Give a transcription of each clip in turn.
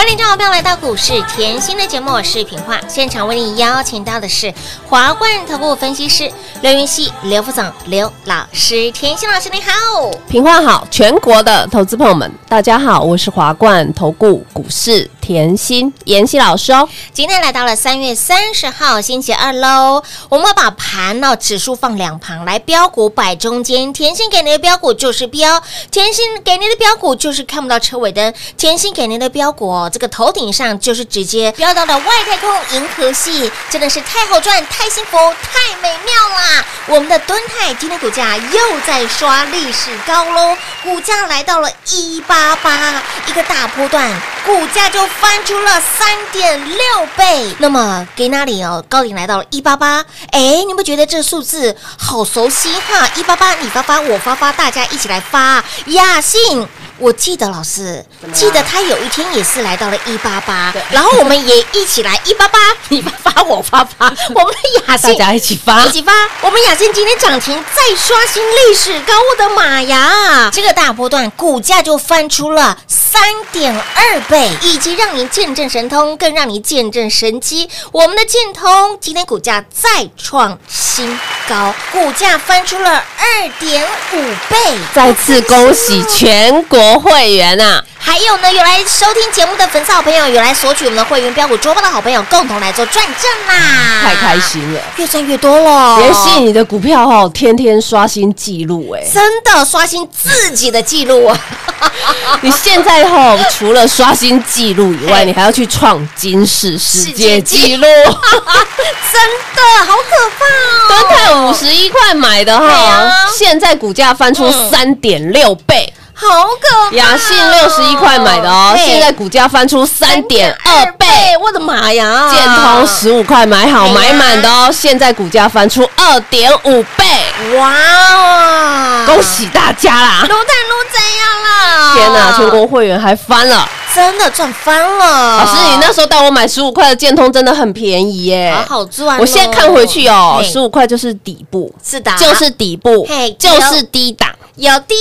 欢迎众好朋友来到股市甜心的节目，我是平化。现场为你邀请到的是华冠投顾分析师刘云熙、刘副总、刘老师。甜心老师你好，平化好，全国的投资朋友们，大家好，我是华冠投顾股市甜心妍希老师哦。今天来到了三月三十号星期二喽，我们把盘呢、指数放两旁来，标股摆中间。甜心给您的标股就是标，甜心给您的标股就是看不到车尾灯，甜心给您的标股哦，这个头顶上就是直接飙到了外太空银河系，真的是太好赚、太幸福、太美妙啦！我们的敦泰今天股价又在刷历史高喽，股价来到了一八八，一个大波段，股价就翻出了三点六倍。那么给哪里哦？高点来到了一八八，哎，你们觉得这数字好熟悉哈？一八八，你发发，我发发，大家一起来发雅信。我记得老师，记得他有一天也是来到了一八八，然后我们也一起来一八八，你发发我发发，我们的雅信大家一起发一起发。我们雅信今天涨停再刷新历史高，我的妈呀！这个大波段股价就翻出了三点二倍，以及让您见证神通，更让你见证神机。我们的建通今天股价再创新高，股价翻出了二点五倍，再次恭喜全国会员啊！还有呢，有来收听节目的粉丝好朋友，有来索取我们的会员标股周报的好朋友，共同来做转正啦！太开心了，越赚越多了。妍希，你的股票哦，天天刷新记录哎！真的刷新自己的记录啊！你现在吼，除了刷新记录以外，你还要去创金氏世界世界纪。纪录。真的好可怕哦！端泰五十一块买的哈啊，现在股价翻出嗯。三点六倍，好可怕！雅信六十一块买的哦，嘿现在股价翻出三点二倍。我的妈呀！建通十五块买好买满的哦，现在股价翻出二点五倍，哇哦！恭喜大家啦！撸蛋撸怎样了？天哪，全国会员还翻了。真的赚翻了！老师，你那时候带我买十五块的建通真的很便宜耶，好好赚哦。我现在看回去哦，十五块就是底部，是的，就是底部，就是低档。有的。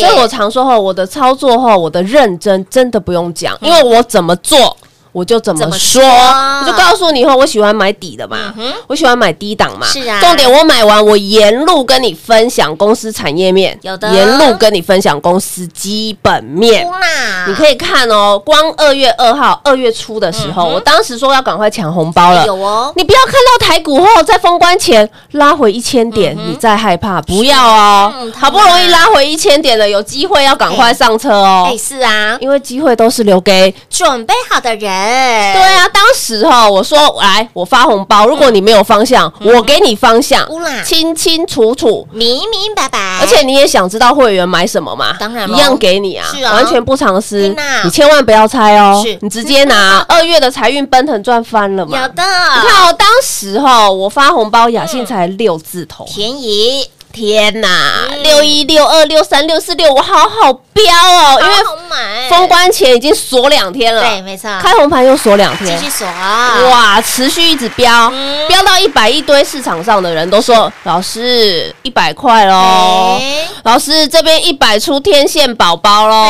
所以我常说哈，我的操作哈，我的认真真的不用讲，因为我怎么做。我就怎么说，我就告诉你以后，我喜欢买底的嘛，我喜欢买低档嘛。是啊。重点我买完，我沿路跟你分享公司产业面，有的。沿路跟你分享公司基本面。啦你可以看哦，光二月二号、二月初的时候，我当时说要赶快抢红包了。有哦，你不要看到台股后在封关前拉回一千点，你再害怕，不要哦。嗯。好不容易拉回一千点了，有机会要赶快上车哦。哎，，是啊，因为机会都是留给准备好的人，对啊。当时哈，我说来，我发红包，如果你没有方向，我给你方向清清楚楚。明明白白，而且你也想知道会员买什么吗？当然一样给你啊，是啊。完全不藏私，你千万不要猜哦是，你直接拿 二月的财运奔腾赚翻了嘛。有的，你看哦，当时哈，我发红包，雅信才六字头，便宜，天哪，嗯。六一、六二、六三、六四、六，我好好标哦，因为封关前已经锁两天了，对，没错，开红盘又锁两天，继续锁。啊，哇，持续一直飙，嗯。飙到一百，一堆市场上的人都说，老师一百块喽。哎老师这边一百出天线宝宝喽，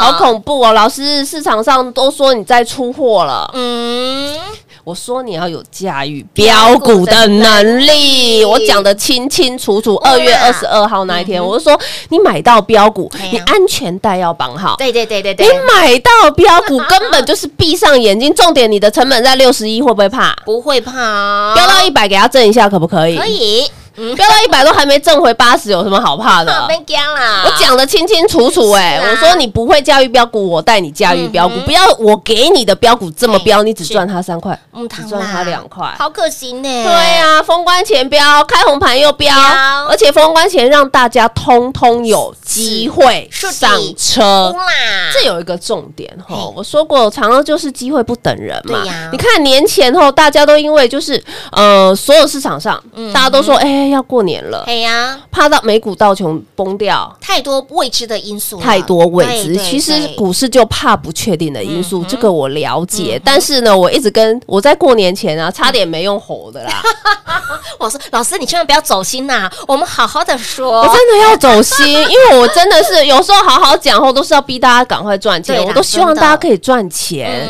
好恐怖哦！老师市场上都说你在出货了，嗯，我说你要有驾驭标股的能力，我讲的清清楚楚。二月二十二号那一天，我就说你买到标股你安全带要绑好。对对对对你对，买到标股根本就是闭上眼睛，重点你的成本在六十一，会不会怕？不会怕，飙到一百给他挣一下，可不可以？可。以，嗯，飙到一百多还没挣回八十，有什么好怕的？别讲啦，我讲的清清楚楚哎、我说你不会驾驭标股，我带你驾驭标股，嗯不要我给你的标股这么标，哎你只赚它三块，嗯只赚它两块。好可惜呢，对啊，封关前标，开红盘又标标，而且封关前让大家通通有机会上车。啦，这有一个重点哈，我说过，常常就是机会不等人嘛。你看年前后，大家都因为就是呃，所有市场上嗯大家都说，哎，要过年了，哎呀，怕到美股道琼崩掉，太多未知的因素，太多未知，其实股市就怕不确定的因素，这个我了解。但是呢，我一直跟我在过年前啊，差点没用吼的啦，我说老师，你千万不要走心呐，我们好好的说，我真的要走心，因为我真的是有时候好好讲后，都是要逼大家赶快赚钱，我都希望大家可以赚钱。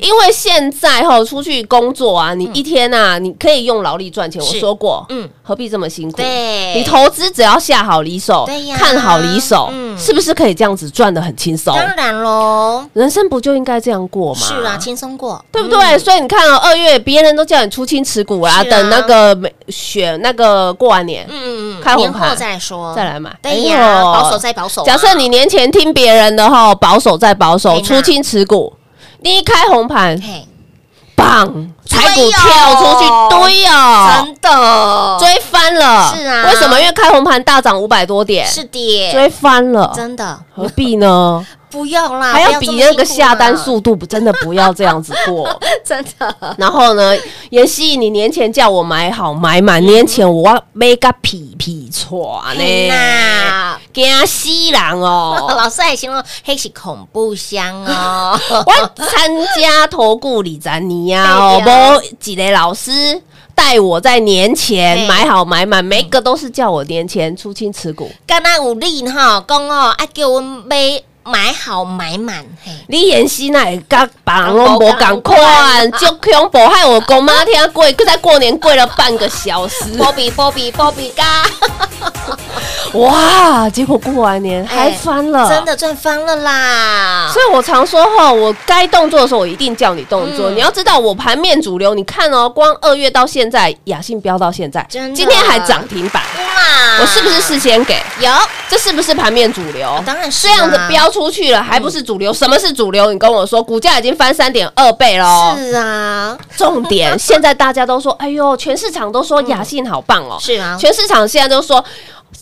因为现在哈出去工作啊，你一天啊，你可以用劳力赚钱。我说过，嗯嗯，何必这么辛苦？对。你投资只要下好离手对呀，看好离手嗯，是不是可以这样子赚的很轻松？当然喽，人生不就应该这样过吗？是啊，轻松过，对不对？所以你看哦，二月别人都叫你出清持股啦，啊。等那个美选那个过完年嗯嗯嗯，开红盘再说，再来买。对呀，保守再保守啊，假设你年前听别人的哈，保守再保守，出清持股，你一开红盘，嘿，棒，追台股哦跳出去，对哦，真的。追翻了。是啊。为什么？因为开红盘大涨五百多点，是的，追翻了，真的。何必呢？不要啦，还要比那个下单，速度，真的不要这样子过。真的，然后呢，妍希，你年前叫我买好买满，年前我要买个屁屁错嘿呢，呐。惊死人哦！老师还形容黑是恐怖箱哦，我参加投顾李展你呀，哦，无几个老师带我在年前买好买满，每一个都是叫我年前出清持股。刚刚有利哈讲哦，爱叫我买买好买满，嘿，你妍希那也刚把人拢无共款，就恐怖，害我公妈天跪，在过年跪了半个小时。波比波比波比嘎，哇！结果过完年还翻了，真。的赚翻了啦！所以我常说哈，我该动作的时候，我一定叫你动作。嗯你要知道，我盘面主流，你看哦，光二月到现在，雅信飙到现在，今天还涨停板，哇我是不是事先给？有？这是不是盘面主流？当然是这样子啊飙出去了，还不是主流？什么是主流？你跟我说，股价已经翻三点二倍了。是啊，重点，现在大家都说，哎呦，全市场都说雅信好棒哦。是啊，全市场现在都说，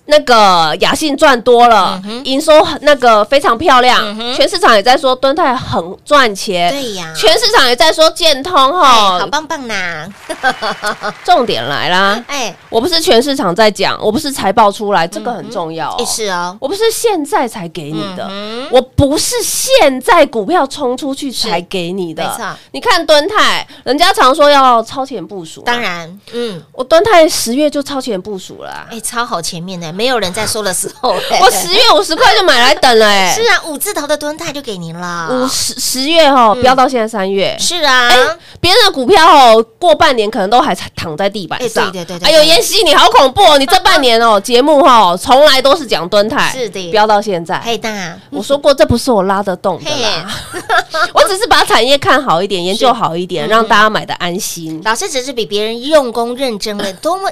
那个雅信赚多了，营收那个非常漂亮，全市场也在说敦泰很赚钱，对呀。全市场也在说建通哎，好。棒棒呐！重点来啦，哎，我不是全市场在讲，我不是财报出来，这个很重要是哦，我不是现在才给你的，嗯我不是现在股票冲出去才给你的。没错。你看敦泰，人家常说要超前部署，当，然，嗯，我敦泰十月就超前部署了啊、哎，超好前面呢，没有人在说的时候，我十月五十块就买来等了、哎，是啊，五字头的蹲态就给您了，五十十月哈，飙到现在三月。是啊，哎，别人的股票哦，过半年可能都还躺在地板上。哎对对对对哎呦，妍希你好恐怖哦！你这半年哦，节目哈，从来都是讲蹲态，是的。飙到现在。嘿大，我说过，这不是我拉得动的啦，我只是把产业看好一点，研究好一点，让大家买的安心，老师只是比别人用功认真了多么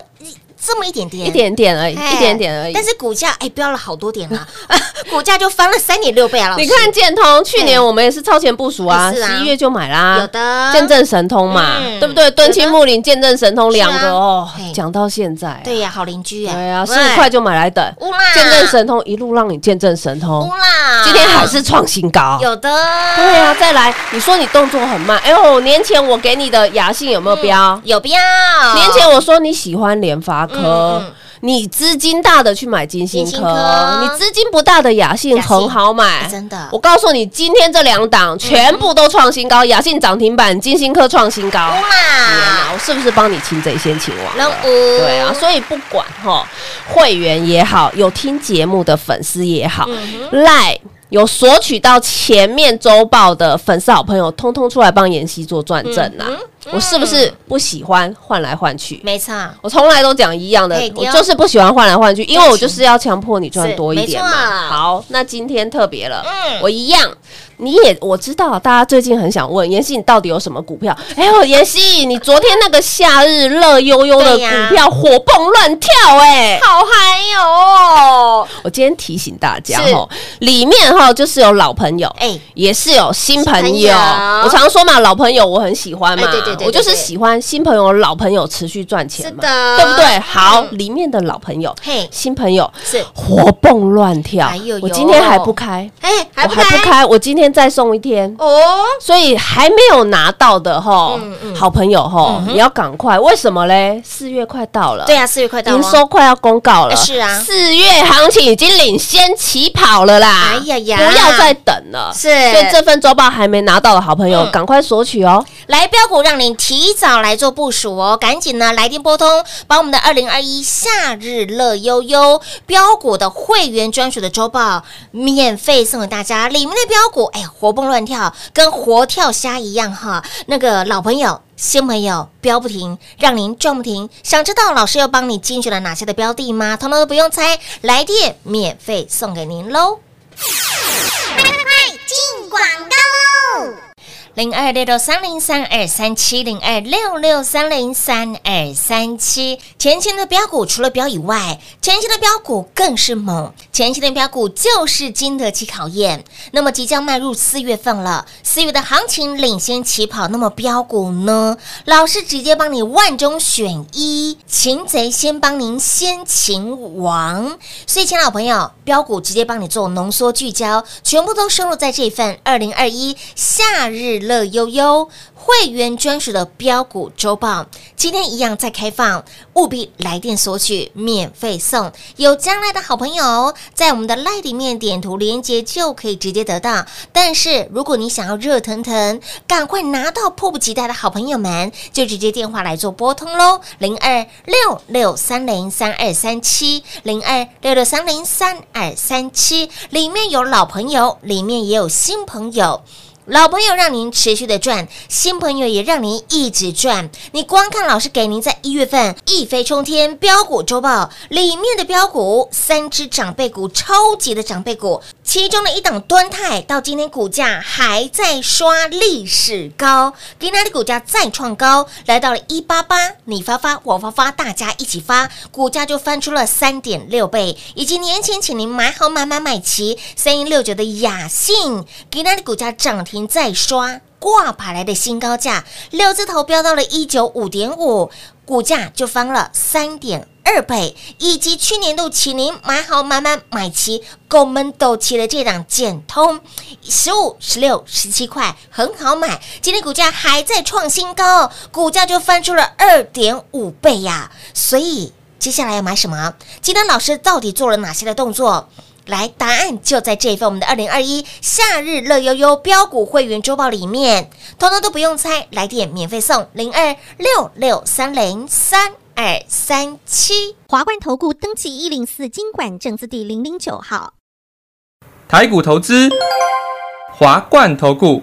这么一点点，一点点而已，哎一点点而已。但。是股价哎飙了好多点了，股价就翻了三点六倍啊！你看建通，去年我们也是超前部署啊，十一月就买啦，有的。见证神通嘛，嗯。对不对？敦亲睦邻，见证神通两个哦，讲到现在啊，对呀，好邻居啊，对呀，十五块就买来等，见证神通一路让你见证神通。今天还是创新高。有的，对呀，再来，你说你动作很慢，哎呦，年前我给你的雅信有没有标？有标，年前我说你喜欢联发科嗯嗯，你资金大的去买金星科科，你资金不大的雅信很好买。哎，真的。我告诉你，今天这两档全部都创新高，雅信涨停板，金星科创新高。我是不是帮你擒贼先擒王对啊，所以不管哈，会员也好，有听节目的粉丝也好，嗯赖、有索取到前面周报的粉丝好朋友，通通出来帮妍希做转正啦。嗯我是不是不喜欢换来换去？没错，我从来都讲一样的我就是不喜欢换来换去，因为我就是要强迫你赚多一点嘛。好，那今天特别了，嗯我一样。你也我知道，大家最近很想问妍希，你到底有什么股票？哎呦，妍希，你昨天那个夏日乐悠悠的股票火蹦乱跳、哎，好嗨哟，我今天提醒大家是哈，里面哈就是有老朋友，哎，也是有新朋友。我常说嘛，老朋友我很喜欢嘛，哎对对对对我就是喜欢新朋友、老朋友持续赚钱嘛，是的对不对？好，嗯里面的老朋友、嘿，新朋友是，活蹦乱跳我今天还不开，哎，还我不开还不开，我今天再送一天。哦，所以还没有拿到的哈好朋友哈，你要赶快。为什么嘞？四月快到了，对呀，四月快到了，营收快要公告了，哎是啊四月行情已经领先起跑了啦！哎呀呀不要再等了。是所以这份周报还没拿到的好朋友，嗯赶快索取哦。来标股让您提早来做部署哦，赶紧呢来电拨通，把我们的二零二一夏日乐悠悠标股的会员专属的周报免费送给大家，里面的标股哎活蹦乱跳，跟活跳虾一样哈，那个老朋友。新朋友标不停，让您赚不停。想知道老师又帮你精选了哪些的标的吗？通通都不用猜，来电免费送给您喽！快进广告零二六六三零三二三七零二六六三零三二三七。前期的标股除了标以外，前期的标股更是猛。前期的标股就是经得起考验。那么即将迈入四月份了，四月的行情领先起跑，那么标股呢？老师直接帮你万中选一，擒贼先帮您先擒王。所以，亲爱的朋友，标股直接帮你做浓缩聚焦，全部都收录在这份二零二一夏日乐悠悠会员专属的标股周报。今天一样在开放，务必来电索取，免费送。有将来的好朋友，在我们的赖里面点图连接就可以直接得到。但是如果你想要热腾腾，赶快拿到迫不及待的好朋友们，就直接电话来做拨通喽，零二六六三零三二三七，零二六六三零三二三七，里面有老朋友，里面也有新朋友。老朋友让您持续的赚，新朋友也让您一直赚。你光看老师给您在一月份一飞冲天标股周报里面的标股，三只长辈股，超级的长辈股，其中的一档端泰到今天股价还在刷历史高，给那的股价再创高，来到了一八八，你发发我发发，大家一起发，股价就翻出了三点六倍，以及年前请您买好买买买齐三一六九的雅信，给那的股价涨停再刷。挂牌来的新高价，六字头飙到了一九五点五，股价就翻了三点二倍，以及去年度起您买好买满买齐，狗们都齐的这档简通，十五、十六、十七块很好买，今天股价还在创新高，股价就翻出了二点五倍呀，所以接下来要买什么？今天老师到底做了哪些的动作？来，答案就在这一份我们的二零二一夏日乐悠悠标股会员周报里面，通通都不用猜，来电免费送零二六六三零三二三七。华冠投顾登记一零四经管证字第零零九号。台股投资，华冠投顾。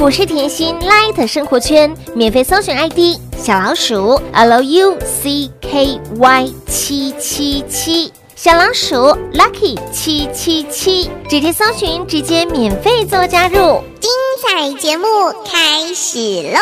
股市甜心 Light 生活圈免费搜寻 ID 小老鼠 Lucky 七七七，小老鼠 Lucky 七七七，直接搜寻，直接免费做加入。精彩节目开始喽！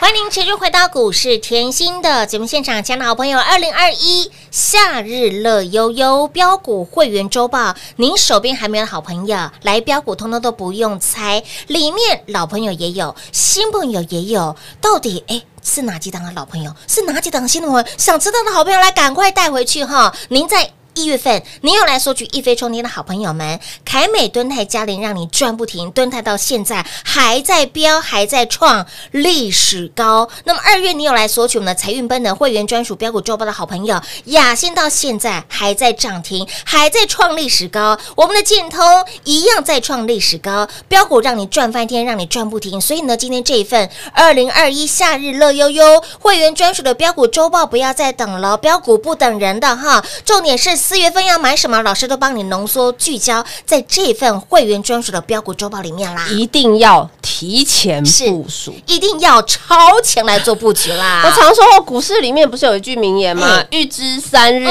欢迎您持续回到股市甜心的节目现场，亲爱的好朋友，二零二一夏日乐悠悠标股会员周报，您手边还没有好朋友，来标股通通都不用猜，里面老朋友也有，新朋友也有，到底哎是哪几档的老朋友，是哪几档的新朋友？想知道的好朋友来赶快带回去哈！您在。一月份，你又来索取一飞冲天的好朋友们，凯美、敦泰、嘉玲，让你赚不停。敦泰到现在还在飙，还在创历史高。那么二月，你有来索取我们的财运奔的会员专属标股周报的好朋友，雅欣到现在还在涨停，还在创历史高。我们的建通一样在创历史高，标股让你赚翻天，让你赚不停。所以呢，今天这一份二零二一夏日乐悠悠会员专属的标股周报，不要再等了，标股不等人的哈。重点是。四月份要买什么？老师都帮你浓缩聚焦在这份会员专属的标股周报里面啦！一定要提前部署，一定要超前来做布局啦！我常说，股市里面不是有一句名言吗？预知三日，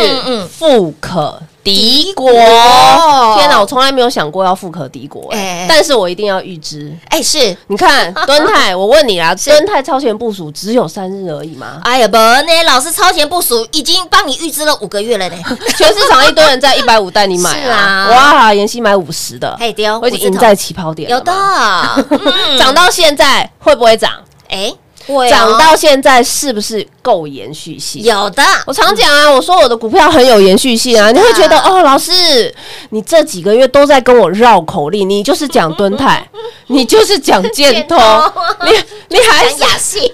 富可。敌国，天哪！我从来没有想过要富可敌国，哎，但是我一定要预知。哎，是你看，敦泰，我问你啊，敦泰超前部署只有三日而已吗？哎呀，不呢，老师超前部署已经帮你预知了五个月了呢。全市场一堆人在一百五带你买啊！哇，妍希买五十的，嘿丢，我已经赢在起跑点，有的，涨到现在会不会涨？哎。涨到现在是不是够延续性？有的，我常讲啊，我说我的股票很有延续性啊。你会觉得哦，老师，你这几个月都在跟我绕口令，你就是讲蹲泰，你就是讲建通，你你还雅信。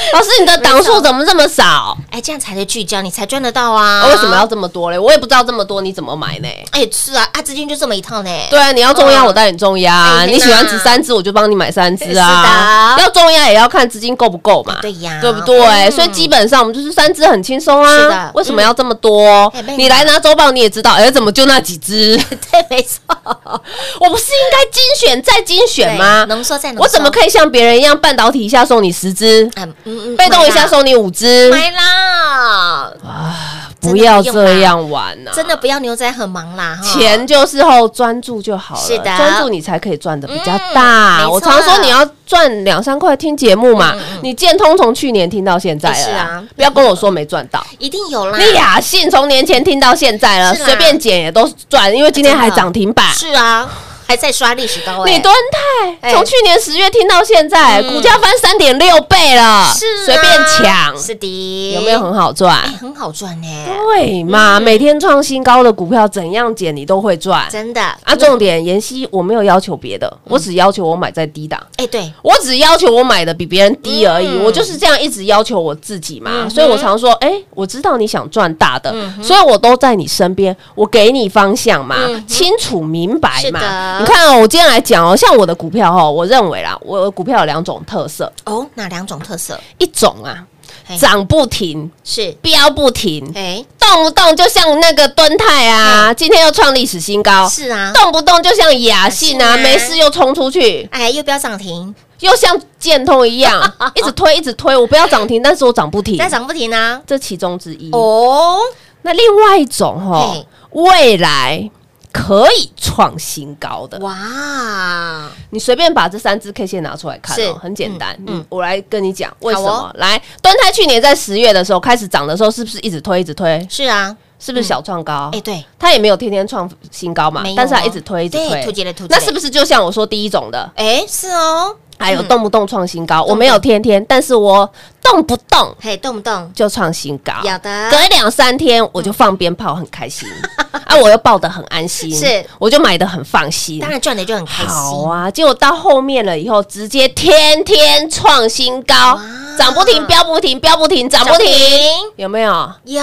老师，你的档数怎么这么少？哎，这样才能聚焦，你才赚得到啊！为什么要这么多嘞？我也不知道这么多你怎么买呢？哎，是啊，啊，资金就这么一套呢。对啊，你要重压我带你重压，你喜欢值三只我就帮你买三只啊。要重压也要看资金够不够嘛？对呀，对不对？所以基本上我们就是三只很轻松啊。是的，为什么要这么多？你来拿周报你也知道，哎，怎么就那几只？对，没错。我不是应该精选再精选吗？浓缩再浓缩，我怎么可以像别人一样半导体一下送你十只？嗯嗯，被动一下送你五支，买啦！啊，不要这样玩呐！真的不要牛仔很忙啦，钱就是后专注就好了，是的，专注你才可以赚的比较大。我常说你要赚两三块听节目嘛，你建通从去年听到现在了，是啊，不要跟我说没赚到，一定有啦。你雅信从年前听到现在了，随便减也都赚，因为今天还涨停板，是啊。还在刷历史高哎，你敦泰哎。从去年十月听到现在，嗯。股价翻三点六倍了，是啊。随便抢，是的，有没有很好赚？哎？很好赚呢？对嘛，每天创新高的股票怎样减你都会赚。真的。啊，重点妍希我没有要求别的，我只要求我买在低档，哎，对，我只要求我买的比别人低而已，嗯。我就是这样一直要求我自己嘛，嗯所以我常说，哎、我知道你想赚大的，所以我都在你身边，我给你方向嘛，清楚明白嘛。你看哦，我今天来讲哦，像我的股票哦，我认为啦，我的股票有两种特色，哦，哪两种特色？一种啊嘿。涨不停，是，飙不停，哎，动不动就像那个敦泰啊，今天又创历史新高，是啊，动不动就像雅信啊，啊没事又冲出去，哎，又不要涨停，又像建通一样，一直推一直推，我不要涨停，但是我涨不停，但涨不停啊，这其中之一。哦，那另外一种哈，未来可以创新高的，哇，你随便把这三只 K 线拿出来看很简单。嗯嗯，我来跟你讲为什么。来，端泰去年在十月的时候开始涨的时候，是不是一直推一直推？是啊，是不是小创高？哎，对，它也没有天天创新高嘛但是它一直推一直对推，突击了突击那是不是就像我说第一种的？哎，是哦，还有嗯。动不动创新高，动。我没有天天，但是我动不动嘿，动不动。就创新高，有的。隔两三天我就放鞭炮，很开心。啊，我又抱得很安心，是。我就买的很放心。当。然赚的就很开心，好啊，结果到后面了以后，直接天天创新高，涨不停，飙不停，飙不停，涨不停，有没有？有，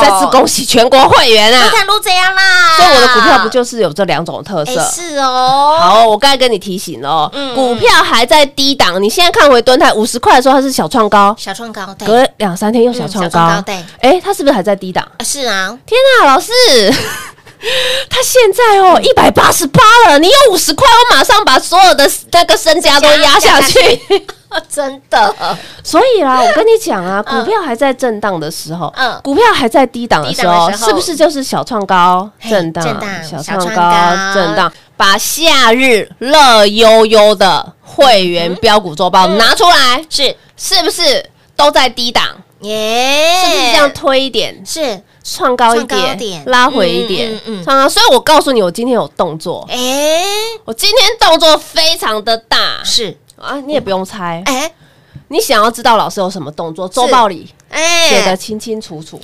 再次恭喜全国会员你啊！看都这样啦，所以我的股票不就是有这两种特哎色？是哦，好，我刚才跟你提醒了股票还在低档，你现在看回蹲台五十块的时候，它是小创高，小创高，对，隔两三天又小创嗯高高，对。哎，它是不是还在低档？啊是啊，天哪，老师，他现在哦嗯。一百八十八了，你有五十块，我马上把所有的那个身家都压下去。真的，所以啦，我跟你讲啊，股票还在震荡的时候，嗯。股票还在低档的时候，是不是就是小创高？震荡小小创高。震荡？把夏日乐悠悠的会员标股周报拿出来，是。是不是都在低档？耶，是不是这样推一点？是，创高一点，点拉回一点，嗯嗯嗯。创高。所以我告诉你，我今天有动作，哎，我今天动作非常的大。是，啊，你也不用猜，哎？你想要知道老师有什么动作，周报里写的哎，清清楚楚，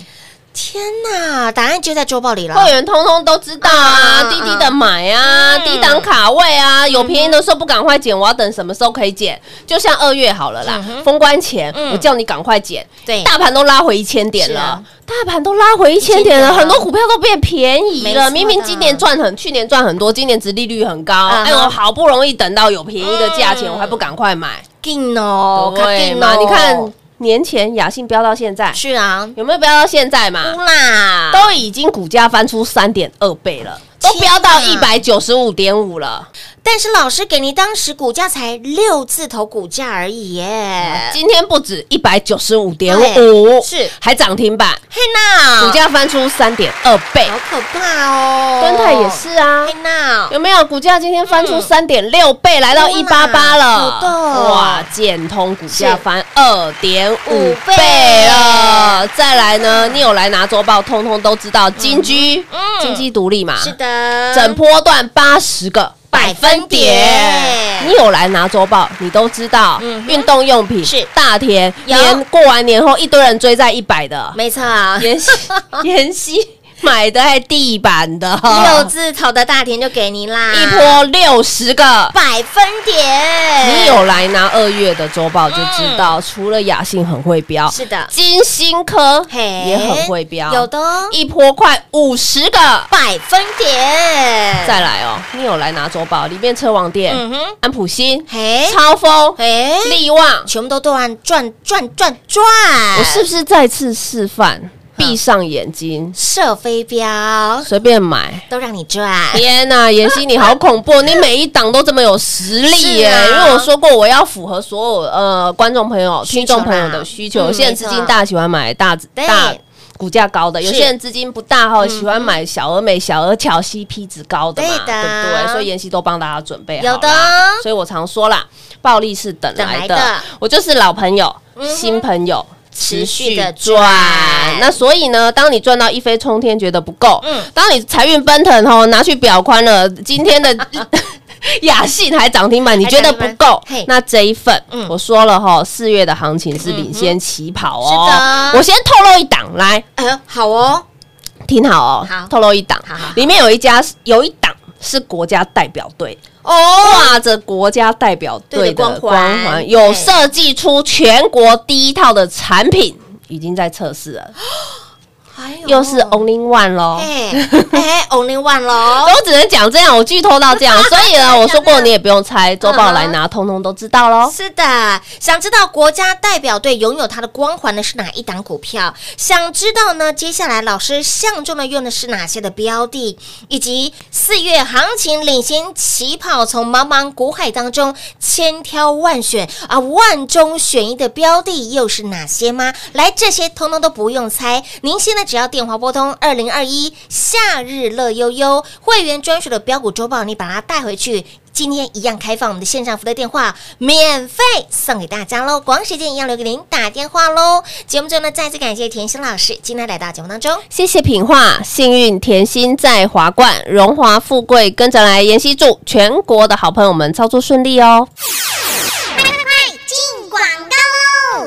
天哪，答案就在周报里了，会员通通都知道啊，嗯低低的买啊，嗯低档卡位啊，有便宜的时候不赶快捡，我要等什么时候可以捡？就像二月好了啦，封关前嗯我叫你赶快捡，对大盘都拉回一千点了啊。大盘都拉回一千点了，1000点了很多股票都变便宜了。明明今年赚很，去年赚很多，今年殖利率很高。哎，我好不容易等到有便宜的价钱，嗯我还不赶快买？劲哦，对嘛？你看年前雅信飙到现在，是啊，有没有飙到现在嘛？乌啦，都已经股价翻出三点二倍了，都飙到一百九十五点五了。但是老师给您当时股价才六字头股价而已耶，今天不止一百九十五点哎五，是。还涨停板，嘿娜，股价翻出三点二倍。好可怕哦，敦泰也是啊。嘿，娜，有没有？股价今天翻出三点六倍，来到一八八了。哇，建通股价是翻二点五五倍倍了。再来呢，你有来拿周报，通通都知道。金居嗯。金鸡独立嘛，是的，整波段八十个百分点。点，你有来拿周报，你都知道运动用品是。大田，有。连过完年后一堆人追在一百的，没错。啊，妍希妍希买的还地板的，六字头的大田就给您啦，一波六十个。百分点，你有来拿二月的周报就知道，除了雅信很会标，是的，金星科也很会标，有的哦。一波快五十个。百分点，再来哦，你有来拿周报，里面车王店、嗯哼，安普新、嘿，超风、哎，力旺，全部都赚赚赚赚赚，我是不是再次示范？闭上眼睛，射飞镖随便买。都让你赚，天呐，妍希你好恐怖！你每一档都这么有实力耶！因为我说过，我要符合所有呃观众朋友、听众朋友的需求。啦有些人资金大，喜欢买大大股价高的；有些人资金不大哈，喜欢买小而美、小而巧、CP 值高的嘛，对不对？所以妍希都帮大家准备好有的所以我常说啦，暴利是等来的我就是老朋友、嗯新朋友。持续的赚赚，那所以呢，当你赚到一飞冲天，觉得不够，嗯。当你财运奔腾吼，拿去表宽了，今天的 雅信还涨停板，你觉得不够？那这一份嗯，我说了哈，四月的行情是领先起跑哦。是的。我先透露一档，来。呃，好哦，听好哦好，透露一档。好好好，里面有一家有一档是国家代表队。哦，挂着国家代表队的光光环。环，有设计出全国第一套的产品，已经在测试了，又是 Only One 喽。哎哎，Only One 喽，我只能讲这样，我剧透到这样，所以呢，我说过你也不用猜，周报来拿，通通都知道喽。是的，想知道国家代表队拥有它的光环的是哪一档股票？想知道呢？接下来老师相中的用的是哪些的标的，以及四月行情领先起跑，从茫茫股海当中千挑万选啊，万中选一的标的又是哪些吗？来，这些通通都不用猜，您现在只要电话拨通二零二一夏日乐悠悠会员专属的标股周报，你把它带回去。今天一样开放我们的线上服务电话，免费送给大家喽！光时间一样留给您打电话喽。节目中呢，再次感谢甜心老师今天来到节目当中。谢谢品画，幸运甜心在华冠，荣华富贵跟着来。妍希祝全国的好朋友们操作顺利哦。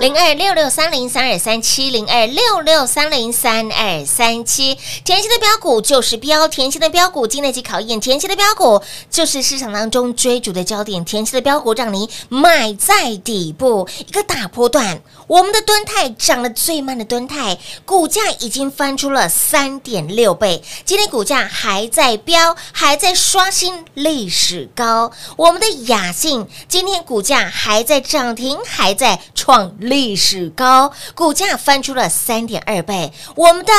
零二六六三零三二三七零二六六三零三二三七，甜心的标股就是标，甜心的标股经得起考验，甜心的标股就是市场当中追逐的焦点，甜心的标股让你买在底部，一个大波段。我们的敦泰涨得最慢的敦泰，股价已经翻出了三点六倍，今天股价还在飙，还在刷新历史高。我们的雅信今天股价还在涨停，还在创历史高，股价翻出了三点二倍。我们的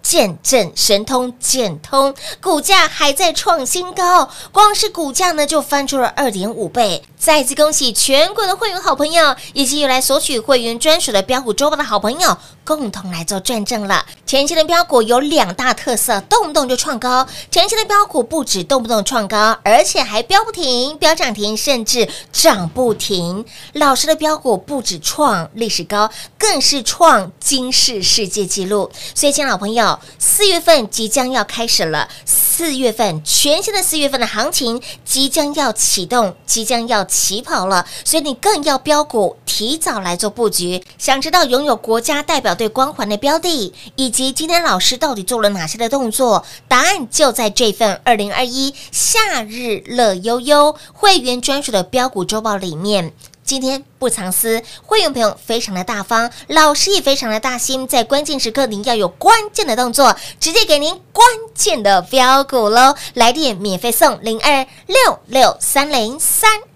见证神通见通股价还在创新高，光是股价呢就翻出了二点五倍。再次恭喜全国的会员好朋友，以及有来索取会员专属的标股周报的好朋友，共同来做转正了。前期的标股有两大特色，动不动就创高。前期的标股不止动不动创高，而且还标不停、标涨停，甚至涨不停。老师的标股不止创历史高，更是创金世世界纪录。所以，亲爱的好朋友，四月份即将要开始了，四月份全新的四月份的行情即将要启动，即将要起跑了，所以你更要标股提早来做布局。想知道拥有国家代表队光环的标的，以及今天老师到底做了哪些的动作？答案就在这份二零二一夏日乐悠悠会员专属的标股周报里面。今天不藏私，会员朋友非常的大方，老师也非常的大心，在关键时刻您要有关键的动作，直接给您关键的标股喽！来电免费送零二六六三零三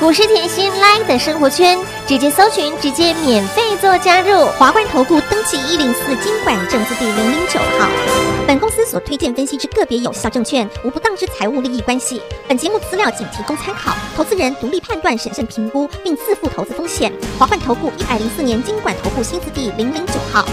股市甜心 Live 的生活圈，直接搜寻，直接免费做加入。华冠投顾登记一零四经管证字第零零九号。本公司所推荐分析之个别有效证券，无不当之财务利益关系。本节目资料仅提供参考，投资人独立判断、审慎评估，并自负投资风险。华冠投顾一百零四年经管投顾新字第零零九号。